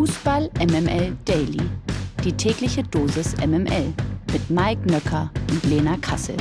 Fußball MML Daily. Die tägliche Dosis MML mit Mike Nöcker und Lena Kassel.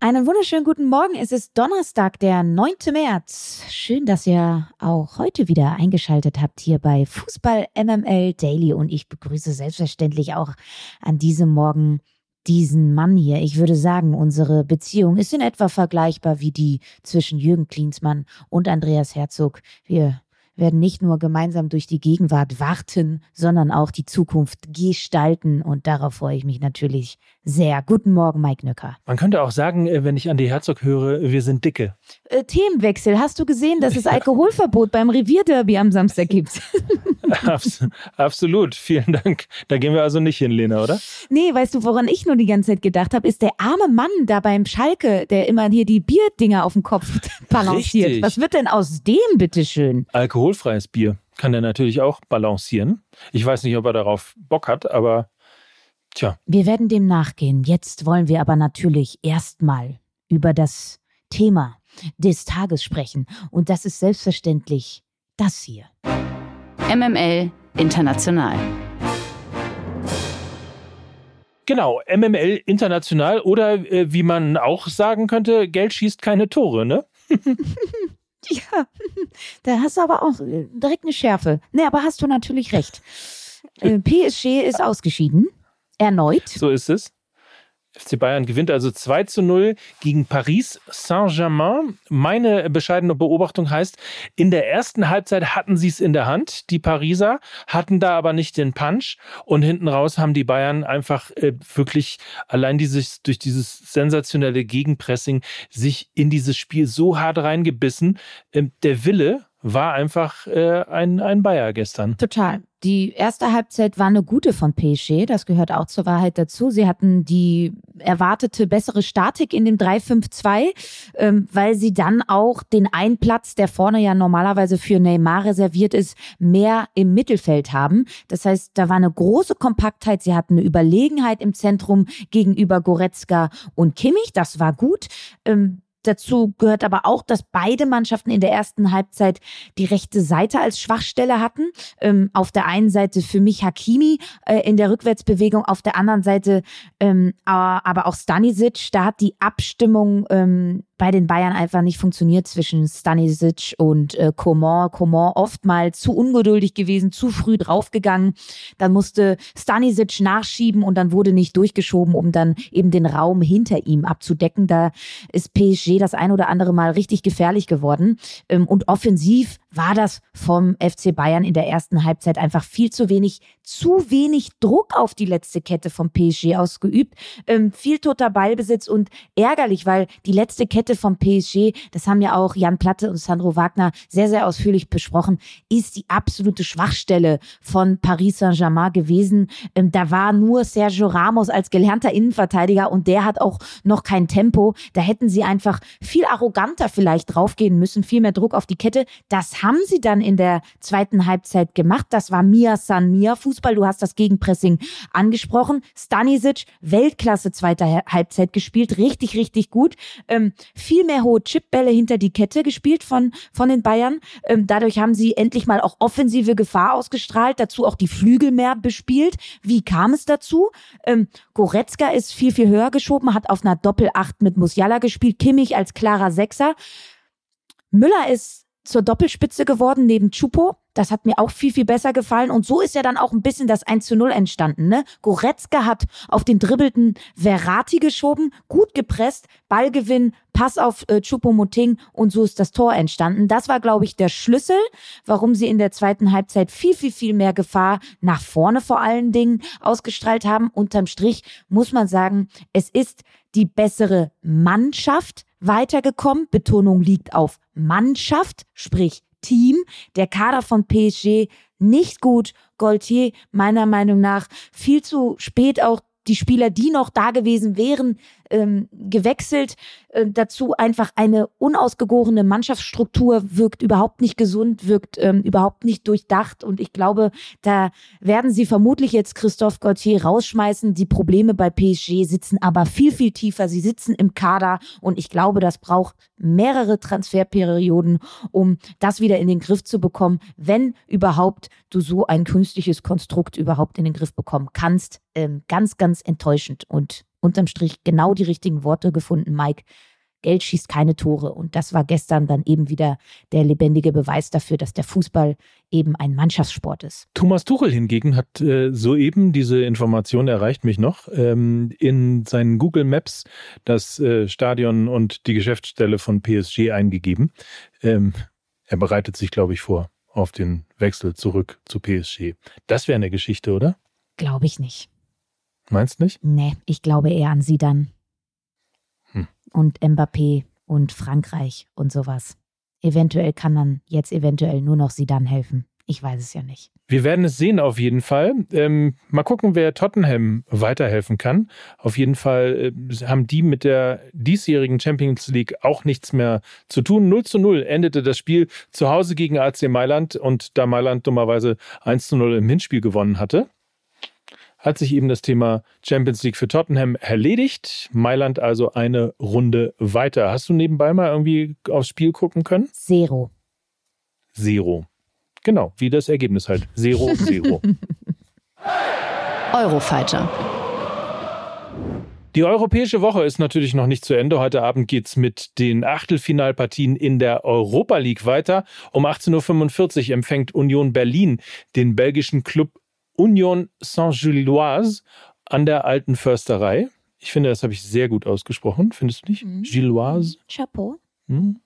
Einen wunderschönen guten Morgen. Es ist Donnerstag, der 9. März. Schön, dass ihr auch heute wieder eingeschaltet habt hier bei Fußball MML Daily. Und ich begrüße selbstverständlich auch an diesem Morgen diesen Mann hier. Ich würde sagen, unsere Beziehung ist in etwa vergleichbar wie die zwischen Jürgen Klinsmann und Andreas Herzog. Wir werden nicht nur gemeinsam durch die Gegenwart warten, sondern auch die Zukunft gestalten. Und darauf freue ich mich natürlich sehr. Guten Morgen, Mike Nöcker. Man könnte auch sagen, äh, wenn ich an die Herzog höre, wir sind dicke. Äh, Themenwechsel. Hast du gesehen, dass es Alkoholverbot beim Revierderby am Samstag gibt? Abs absolut. Vielen Dank. Da gehen wir also nicht hin, Lena, oder? Nee, weißt du, woran ich nur die ganze Zeit gedacht habe, ist der arme Mann da beim Schalke, der immer hier die Bierdinger auf dem Kopf balanciert. Richtig. Was wird denn aus dem, bitteschön? Alkoholfreies Bier kann er natürlich auch balancieren. Ich weiß nicht, ob er darauf Bock hat, aber tja. Wir werden dem nachgehen. Jetzt wollen wir aber natürlich erstmal über das Thema des Tages sprechen. Und das ist selbstverständlich das hier. MML International. Genau, MML international oder äh, wie man auch sagen könnte, Geld schießt keine Tore, ne? Ja, da hast du aber auch äh, direkt eine Schärfe. Nee, aber hast du natürlich recht. Äh, PSG ist ausgeschieden. Erneut. So ist es. FC Bayern gewinnt also 2 zu 0 gegen Paris Saint-Germain. Meine bescheidene Beobachtung heißt, in der ersten Halbzeit hatten sie es in der Hand, die Pariser, hatten da aber nicht den Punch und hinten raus haben die Bayern einfach äh, wirklich allein dieses, durch dieses sensationelle Gegenpressing sich in dieses Spiel so hart reingebissen. Ähm, der Wille war einfach äh, ein, ein Bayer gestern. Total. Die erste Halbzeit war eine gute von PSG, das gehört auch zur Wahrheit dazu. Sie hatten die erwartete bessere Statik in dem 3-5-2, ähm, weil sie dann auch den einen Platz, der vorne ja normalerweise für Neymar reserviert ist, mehr im Mittelfeld haben. Das heißt, da war eine große Kompaktheit, sie hatten eine Überlegenheit im Zentrum gegenüber Goretzka und Kimmich, das war gut. Ähm, Dazu gehört aber auch, dass beide Mannschaften in der ersten Halbzeit die rechte Seite als Schwachstelle hatten. Ähm, auf der einen Seite für mich Hakimi äh, in der Rückwärtsbewegung, auf der anderen Seite ähm, aber auch Stanisic. Da hat die Abstimmung ähm, bei den Bayern einfach nicht funktioniert zwischen Stanisic und äh, Coman. Coman oftmals zu ungeduldig gewesen, zu früh draufgegangen. Dann musste Stanisic nachschieben und dann wurde nicht durchgeschoben, um dann eben den Raum hinter ihm abzudecken. Da ist PSG das ein oder andere Mal richtig gefährlich geworden. Ähm, und offensiv war das vom FC Bayern in der ersten Halbzeit einfach viel zu wenig, zu wenig Druck auf die letzte Kette vom PSG ausgeübt. Ähm, viel toter Ballbesitz und ärgerlich, weil die letzte Kette vom PSG, das haben ja auch Jan Platte und Sandro Wagner sehr, sehr ausführlich besprochen, ist die absolute Schwachstelle von Paris Saint-Germain gewesen. Ähm, da war nur Sergio Ramos als gelernter Innenverteidiger und der hat auch noch kein Tempo. Da hätten sie einfach viel arroganter vielleicht draufgehen müssen, viel mehr Druck auf die Kette. Das haben sie dann in der zweiten Halbzeit gemacht. Das war Mia San Mia Fußball. Du hast das Gegenpressing angesprochen. Stanisic, Weltklasse zweite Halbzeit gespielt. Richtig, richtig gut. Ähm, viel mehr hohe Chipbälle hinter die Kette gespielt von, von den Bayern. Ähm, dadurch haben sie endlich mal auch offensive Gefahr ausgestrahlt. Dazu auch die Flügel mehr bespielt. Wie kam es dazu? Ähm, Goretzka ist viel, viel höher geschoben, hat auf einer Doppel-Acht mit Musiala gespielt. Kimmich als klarer Sechser. Müller ist zur Doppelspitze geworden neben Chupo. Das hat mir auch viel, viel besser gefallen. Und so ist ja dann auch ein bisschen das 1 zu 0 entstanden. Ne? Goretzka hat auf den dribbelten Verratti geschoben, gut gepresst, Ballgewinn, Pass auf äh, Chupomoting und so ist das Tor entstanden. Das war, glaube ich, der Schlüssel, warum sie in der zweiten Halbzeit viel, viel, viel mehr Gefahr nach vorne vor allen Dingen ausgestrahlt haben. Unterm Strich muss man sagen, es ist die bessere Mannschaft weitergekommen. Betonung liegt auf Mannschaft, sprich Team. Der Kader von PSG nicht gut. Gaultier meiner Meinung nach viel zu spät auch die Spieler, die noch da gewesen wären, ähm, gewechselt. Äh, dazu einfach eine unausgegorene Mannschaftsstruktur wirkt überhaupt nicht gesund, wirkt ähm, überhaupt nicht durchdacht. Und ich glaube, da werden sie vermutlich jetzt Christophe Gauthier rausschmeißen. Die Probleme bei PSG sitzen aber viel, viel tiefer. Sie sitzen im Kader und ich glaube, das braucht mehrere Transferperioden, um das wieder in den Griff zu bekommen, wenn überhaupt du so ein künstliches Konstrukt überhaupt in den Griff bekommen kannst. Ähm, ganz, ganz enttäuschend und unterm Strich genau die richtigen Worte gefunden, Mike. Geld schießt keine Tore. Und das war gestern dann eben wieder der lebendige Beweis dafür, dass der Fußball eben ein Mannschaftssport ist. Thomas Tuchel hingegen hat äh, soeben, diese Information erreicht mich noch, ähm, in seinen Google Maps das äh, Stadion und die Geschäftsstelle von PSG eingegeben. Ähm, er bereitet sich, glaube ich, vor auf den Wechsel zurück zu PSG. Das wäre eine Geschichte, oder? Glaube ich nicht. Meinst nicht? Nee, ich glaube eher an sie dann. Hm. Und Mbappé und Frankreich und sowas. Eventuell kann dann jetzt eventuell nur noch sie dann helfen. Ich weiß es ja nicht. Wir werden es sehen auf jeden Fall. Ähm, mal gucken, wer Tottenham weiterhelfen kann. Auf jeden Fall äh, haben die mit der diesjährigen Champions League auch nichts mehr zu tun. 0 zu 0 endete das Spiel zu Hause gegen AC Mailand und da Mailand dummerweise 1 zu 0 im Hinspiel gewonnen hatte, hat sich eben das Thema Champions League für Tottenham erledigt. Mailand also eine Runde weiter. Hast du nebenbei mal irgendwie aufs Spiel gucken können? Zero. Zero. Genau, wie das Ergebnis halt. Zero, Zero. Eurofighter. Die europäische Woche ist natürlich noch nicht zu Ende. Heute Abend geht es mit den Achtelfinalpartien in der Europa League weiter. Um 18.45 Uhr empfängt Union Berlin den belgischen Club Union Saint-Gilloise an der alten Försterei. Ich finde, das habe ich sehr gut ausgesprochen. Findest du nicht? Mhm. Gilloise. Chapeau. Mhm.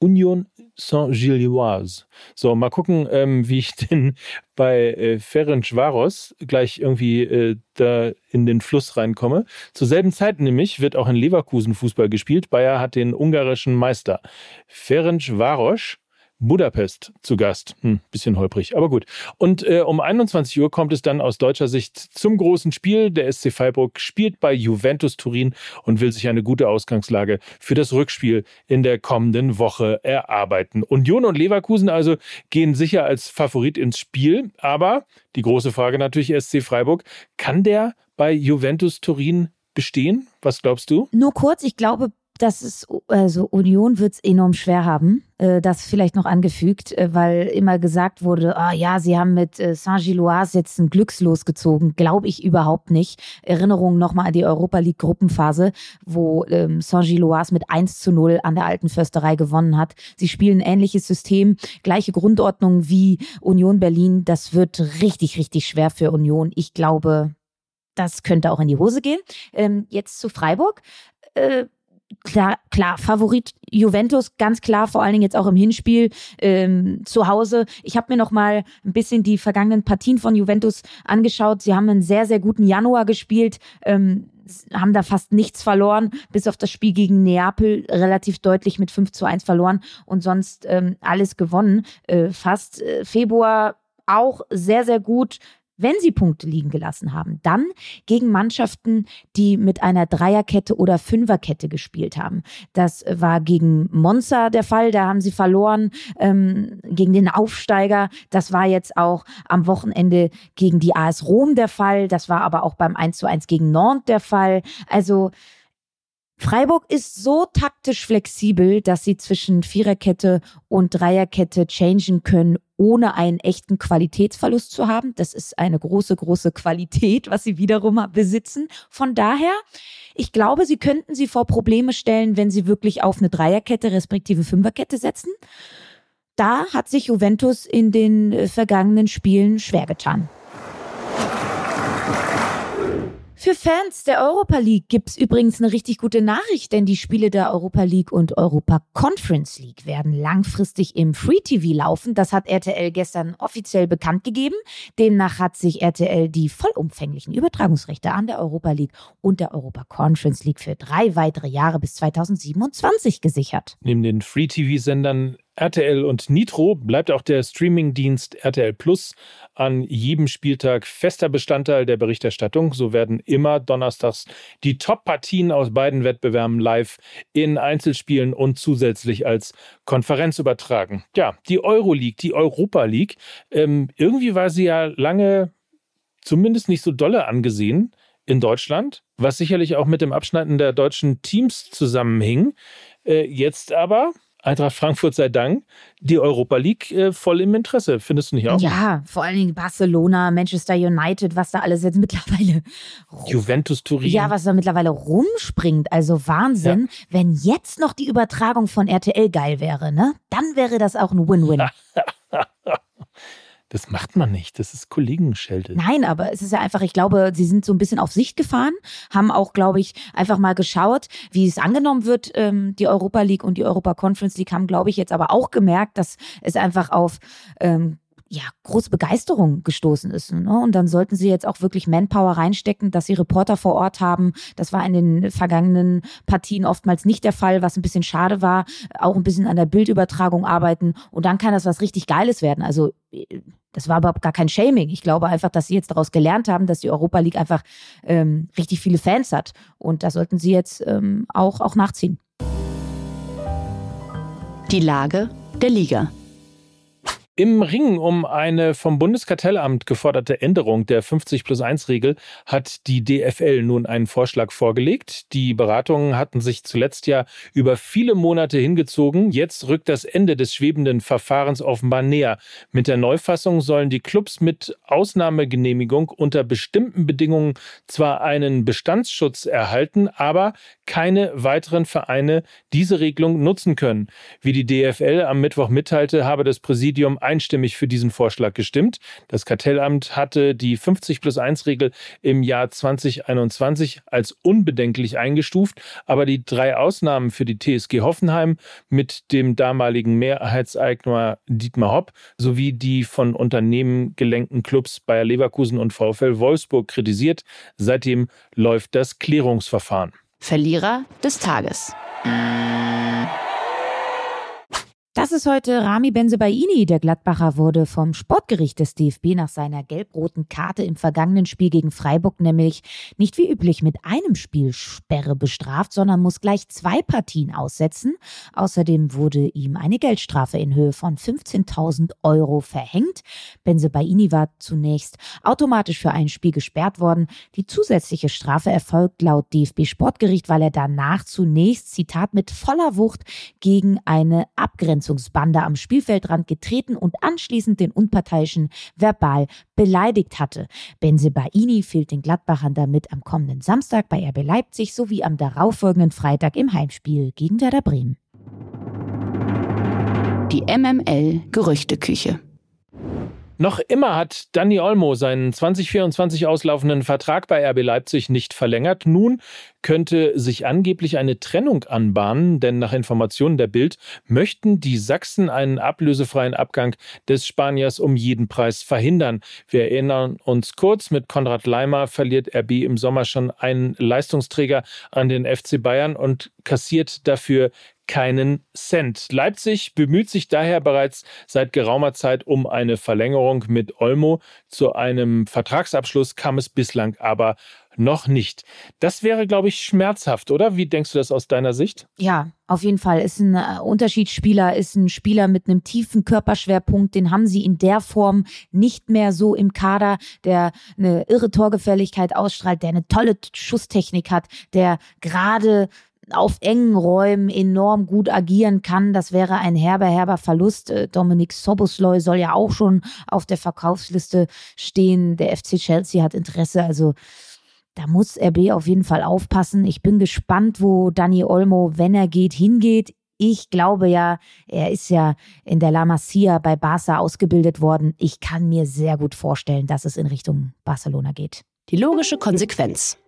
Union Saint-Gilloise. So, mal gucken, ähm, wie ich denn bei äh, Ferencvaros gleich irgendwie äh, da in den Fluss reinkomme. Zur selben Zeit nämlich wird auch in Leverkusen Fußball gespielt. Bayer hat den ungarischen Meister. Ferencvaros Budapest zu Gast. Hm, bisschen holprig, aber gut. Und äh, um 21 Uhr kommt es dann aus deutscher Sicht zum großen Spiel. Der SC Freiburg spielt bei Juventus Turin und will sich eine gute Ausgangslage für das Rückspiel in der kommenden Woche erarbeiten. Union und Leverkusen also gehen sicher als Favorit ins Spiel, aber die große Frage natürlich SC Freiburg, kann der bei Juventus Turin bestehen? Was glaubst du? Nur kurz, ich glaube, das ist, also Union wird es enorm schwer haben. Äh, das vielleicht noch angefügt, äh, weil immer gesagt wurde, ah ja, sie haben mit äh, Saint-Gilloise jetzt ein Glückslos gezogen. Glaube ich überhaupt nicht. Erinnerung nochmal an die Europa League Gruppenphase, wo ähm, Saint-Gilloise mit 1 zu 0 an der alten Försterei gewonnen hat. Sie spielen ein ähnliches System, gleiche Grundordnung wie Union Berlin. Das wird richtig, richtig schwer für Union. Ich glaube, das könnte auch in die Hose gehen. Ähm, jetzt zu Freiburg. Äh, klar, klar, Favorit Juventus, ganz klar, vor allen Dingen jetzt auch im Hinspiel ähm, zu Hause. Ich habe mir noch mal ein bisschen die vergangenen Partien von Juventus angeschaut. Sie haben einen sehr, sehr guten Januar gespielt. Ähm, haben da fast nichts verloren, bis auf das Spiel gegen Neapel relativ deutlich mit 5 zu 1 verloren und sonst ähm, alles gewonnen. Äh, fast äh, Februar auch sehr, sehr gut wenn sie Punkte liegen gelassen haben, dann gegen Mannschaften, die mit einer Dreierkette oder Fünferkette gespielt haben. Das war gegen Monza der Fall, da haben sie verloren, ähm, gegen den Aufsteiger. Das war jetzt auch am Wochenende gegen die AS Rom der Fall. Das war aber auch beim 1 zu 1 gegen Nantes der Fall. Also Freiburg ist so taktisch flexibel, dass sie zwischen Viererkette und Dreierkette changen können, ohne einen echten Qualitätsverlust zu haben. Das ist eine große, große Qualität, was sie wiederum besitzen. Von daher, ich glaube, sie könnten sie vor Probleme stellen, wenn sie wirklich auf eine Dreierkette respektive Fünferkette setzen. Da hat sich Juventus in den äh, vergangenen Spielen schwer getan. Für Fans der Europa League gibt's übrigens eine richtig gute Nachricht, denn die Spiele der Europa League und Europa Conference League werden langfristig im Free TV laufen. Das hat RTL gestern offiziell bekannt gegeben. Demnach hat sich RTL die vollumfänglichen Übertragungsrechte an der Europa League und der Europa Conference League für drei weitere Jahre bis 2027 gesichert. Neben den Free TV-Sendern RTL und Nitro bleibt auch der Streamingdienst RTL Plus an jedem Spieltag fester Bestandteil der Berichterstattung. So werden immer donnerstags die Top-Partien aus beiden Wettbewerben live in Einzelspielen und zusätzlich als Konferenz übertragen. Ja, die Euroleague, die Europa League, ähm, irgendwie war sie ja lange zumindest nicht so dolle angesehen in Deutschland, was sicherlich auch mit dem Abschneiden der deutschen Teams zusammenhing. Äh, jetzt aber Eintracht Frankfurt sei Dank, die Europa League äh, voll im Interesse. Findest du nicht auch? Ja, vor allen Dingen Barcelona, Manchester United, was da alles jetzt mittlerweile. Juventus Turin. Ja, was da mittlerweile rumspringt. Also Wahnsinn. Ja. Wenn jetzt noch die Übertragung von RTL geil wäre, ne? Dann wäre das auch ein Win-Win. Das macht man nicht. Das ist Kollegenschelte. Nein, aber es ist ja einfach, ich glaube, sie sind so ein bisschen auf Sicht gefahren, haben auch, glaube ich, einfach mal geschaut, wie es angenommen wird. Ähm, die Europa League und die Europa Conference League haben, glaube ich, jetzt aber auch gemerkt, dass es einfach auf ähm, ja, große Begeisterung gestoßen ist. Ne? Und dann sollten sie jetzt auch wirklich Manpower reinstecken, dass sie Reporter vor Ort haben. Das war in den vergangenen Partien oftmals nicht der Fall, was ein bisschen schade war. Auch ein bisschen an der Bildübertragung arbeiten. Und dann kann das was richtig Geiles werden. Also das war überhaupt gar kein Shaming. Ich glaube einfach, dass sie jetzt daraus gelernt haben, dass die Europa League einfach ähm, richtig viele Fans hat. Und da sollten sie jetzt ähm, auch, auch nachziehen. Die Lage der Liga. Im Ring um eine vom Bundeskartellamt geforderte Änderung der 50 plus 1 Regel hat die DFL nun einen Vorschlag vorgelegt. Die Beratungen hatten sich zuletzt ja über viele Monate hingezogen. Jetzt rückt das Ende des schwebenden Verfahrens offenbar näher. Mit der Neufassung sollen die Clubs mit Ausnahmegenehmigung unter bestimmten Bedingungen zwar einen Bestandsschutz erhalten, aber keine weiteren Vereine diese Regelung nutzen können. Wie die DFL am Mittwoch mitteilte, habe das Präsidium einstimmig für diesen Vorschlag gestimmt. Das Kartellamt hatte die 50 plus 1 Regel im Jahr 2021 als unbedenklich eingestuft, aber die drei Ausnahmen für die TSG Hoffenheim mit dem damaligen Mehrheitseigner Dietmar Hopp sowie die von Unternehmen gelenkten Clubs Bayer Leverkusen und VfL Wolfsburg kritisiert. Seitdem läuft das Klärungsverfahren. Verlierer des Tages. Das ist heute Rami Benzebaini. Der Gladbacher wurde vom Sportgericht des DFB nach seiner gelb-roten Karte im vergangenen Spiel gegen Freiburg nämlich nicht wie üblich mit einem Spiel Sperre bestraft, sondern muss gleich zwei Partien aussetzen. Außerdem wurde ihm eine Geldstrafe in Höhe von 15.000 Euro verhängt. Benzebaini war zunächst automatisch für ein Spiel gesperrt worden. Die zusätzliche Strafe erfolgt laut DFB Sportgericht, weil er danach zunächst, Zitat, mit voller Wucht gegen eine Abgrenzung Abgrenzungsbande am Spielfeldrand getreten und anschließend den Unparteiischen verbal beleidigt hatte. Benzebaini fehlt den Gladbachern damit am kommenden Samstag bei RB Leipzig sowie am darauffolgenden Freitag im Heimspiel gegen Werder Bremen. Die MML Gerüchteküche. Noch immer hat Danny Olmo seinen 2024 auslaufenden Vertrag bei RB Leipzig nicht verlängert. Nun könnte sich angeblich eine Trennung anbahnen, denn nach Informationen der Bild möchten die Sachsen einen ablösefreien Abgang des Spaniers um jeden Preis verhindern. Wir erinnern uns kurz, mit Konrad Leimer verliert RB im Sommer schon einen Leistungsträger an den FC Bayern und kassiert dafür keinen Cent. Leipzig bemüht sich daher bereits seit geraumer Zeit um eine Verlängerung mit Olmo. Zu einem Vertragsabschluss kam es bislang aber noch nicht. Das wäre, glaube ich, schmerzhaft, oder? Wie denkst du das aus deiner Sicht? Ja, auf jeden Fall. Ist ein äh, Unterschiedsspieler, ist ein Spieler mit einem tiefen Körperschwerpunkt. Den haben sie in der Form nicht mehr so im Kader, der eine irre Torgefälligkeit ausstrahlt, der eine tolle Schusstechnik hat, der gerade auf engen Räumen enorm gut agieren kann. Das wäre ein herber, herber Verlust. Äh, Dominik Sobosloy soll ja auch schon auf der Verkaufsliste stehen. Der FC Chelsea hat Interesse. Also da muss RB auf jeden Fall aufpassen. Ich bin gespannt, wo Dani Olmo, wenn er geht, hingeht. Ich glaube ja, er ist ja in der La Masia bei Barca ausgebildet worden. Ich kann mir sehr gut vorstellen, dass es in Richtung Barcelona geht. Die logische Konsequenz.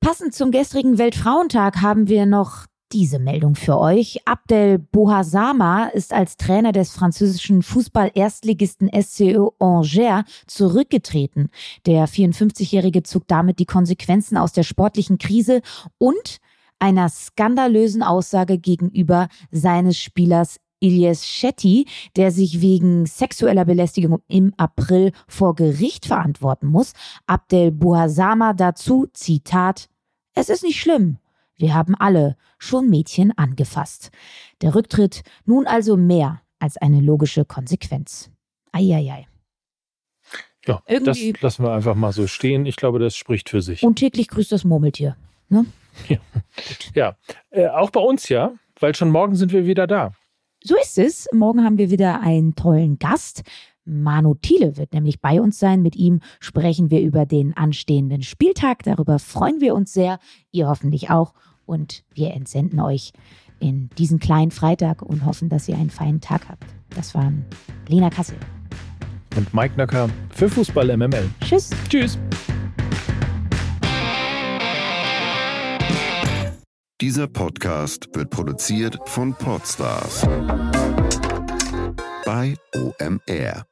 Passend zum gestrigen Weltfrauentag haben wir noch diese Meldung für euch. Abdel Bohasama ist als Trainer des französischen Fußball-Erstligisten SCE Angers zurückgetreten. Der 54-Jährige zog damit die Konsequenzen aus der sportlichen Krise und einer skandalösen Aussage gegenüber seines Spielers Ilyes Shetty, der sich wegen sexueller Belästigung im April vor Gericht verantworten muss. Abdel Buhasama dazu, Zitat, es ist nicht schlimm. Wir haben alle schon Mädchen angefasst. Der Rücktritt nun also mehr als eine logische Konsequenz. Eieiei. Ja, Irgendwie das lassen wir einfach mal so stehen. Ich glaube, das spricht für sich. Und täglich grüßt das Murmeltier. Ne? Ja, ja. Äh, auch bei uns ja, weil schon morgen sind wir wieder da. So ist es. Morgen haben wir wieder einen tollen Gast. Manu Thiele wird nämlich bei uns sein. Mit ihm sprechen wir über den anstehenden Spieltag. Darüber freuen wir uns sehr. Ihr hoffentlich auch. Und wir entsenden euch in diesen kleinen Freitag und hoffen, dass ihr einen feinen Tag habt. Das waren Lena Kassel. Und Mike Nacker für Fußball MML. Tschüss. Tschüss. Dieser Podcast wird produziert von Podstars bei OMR.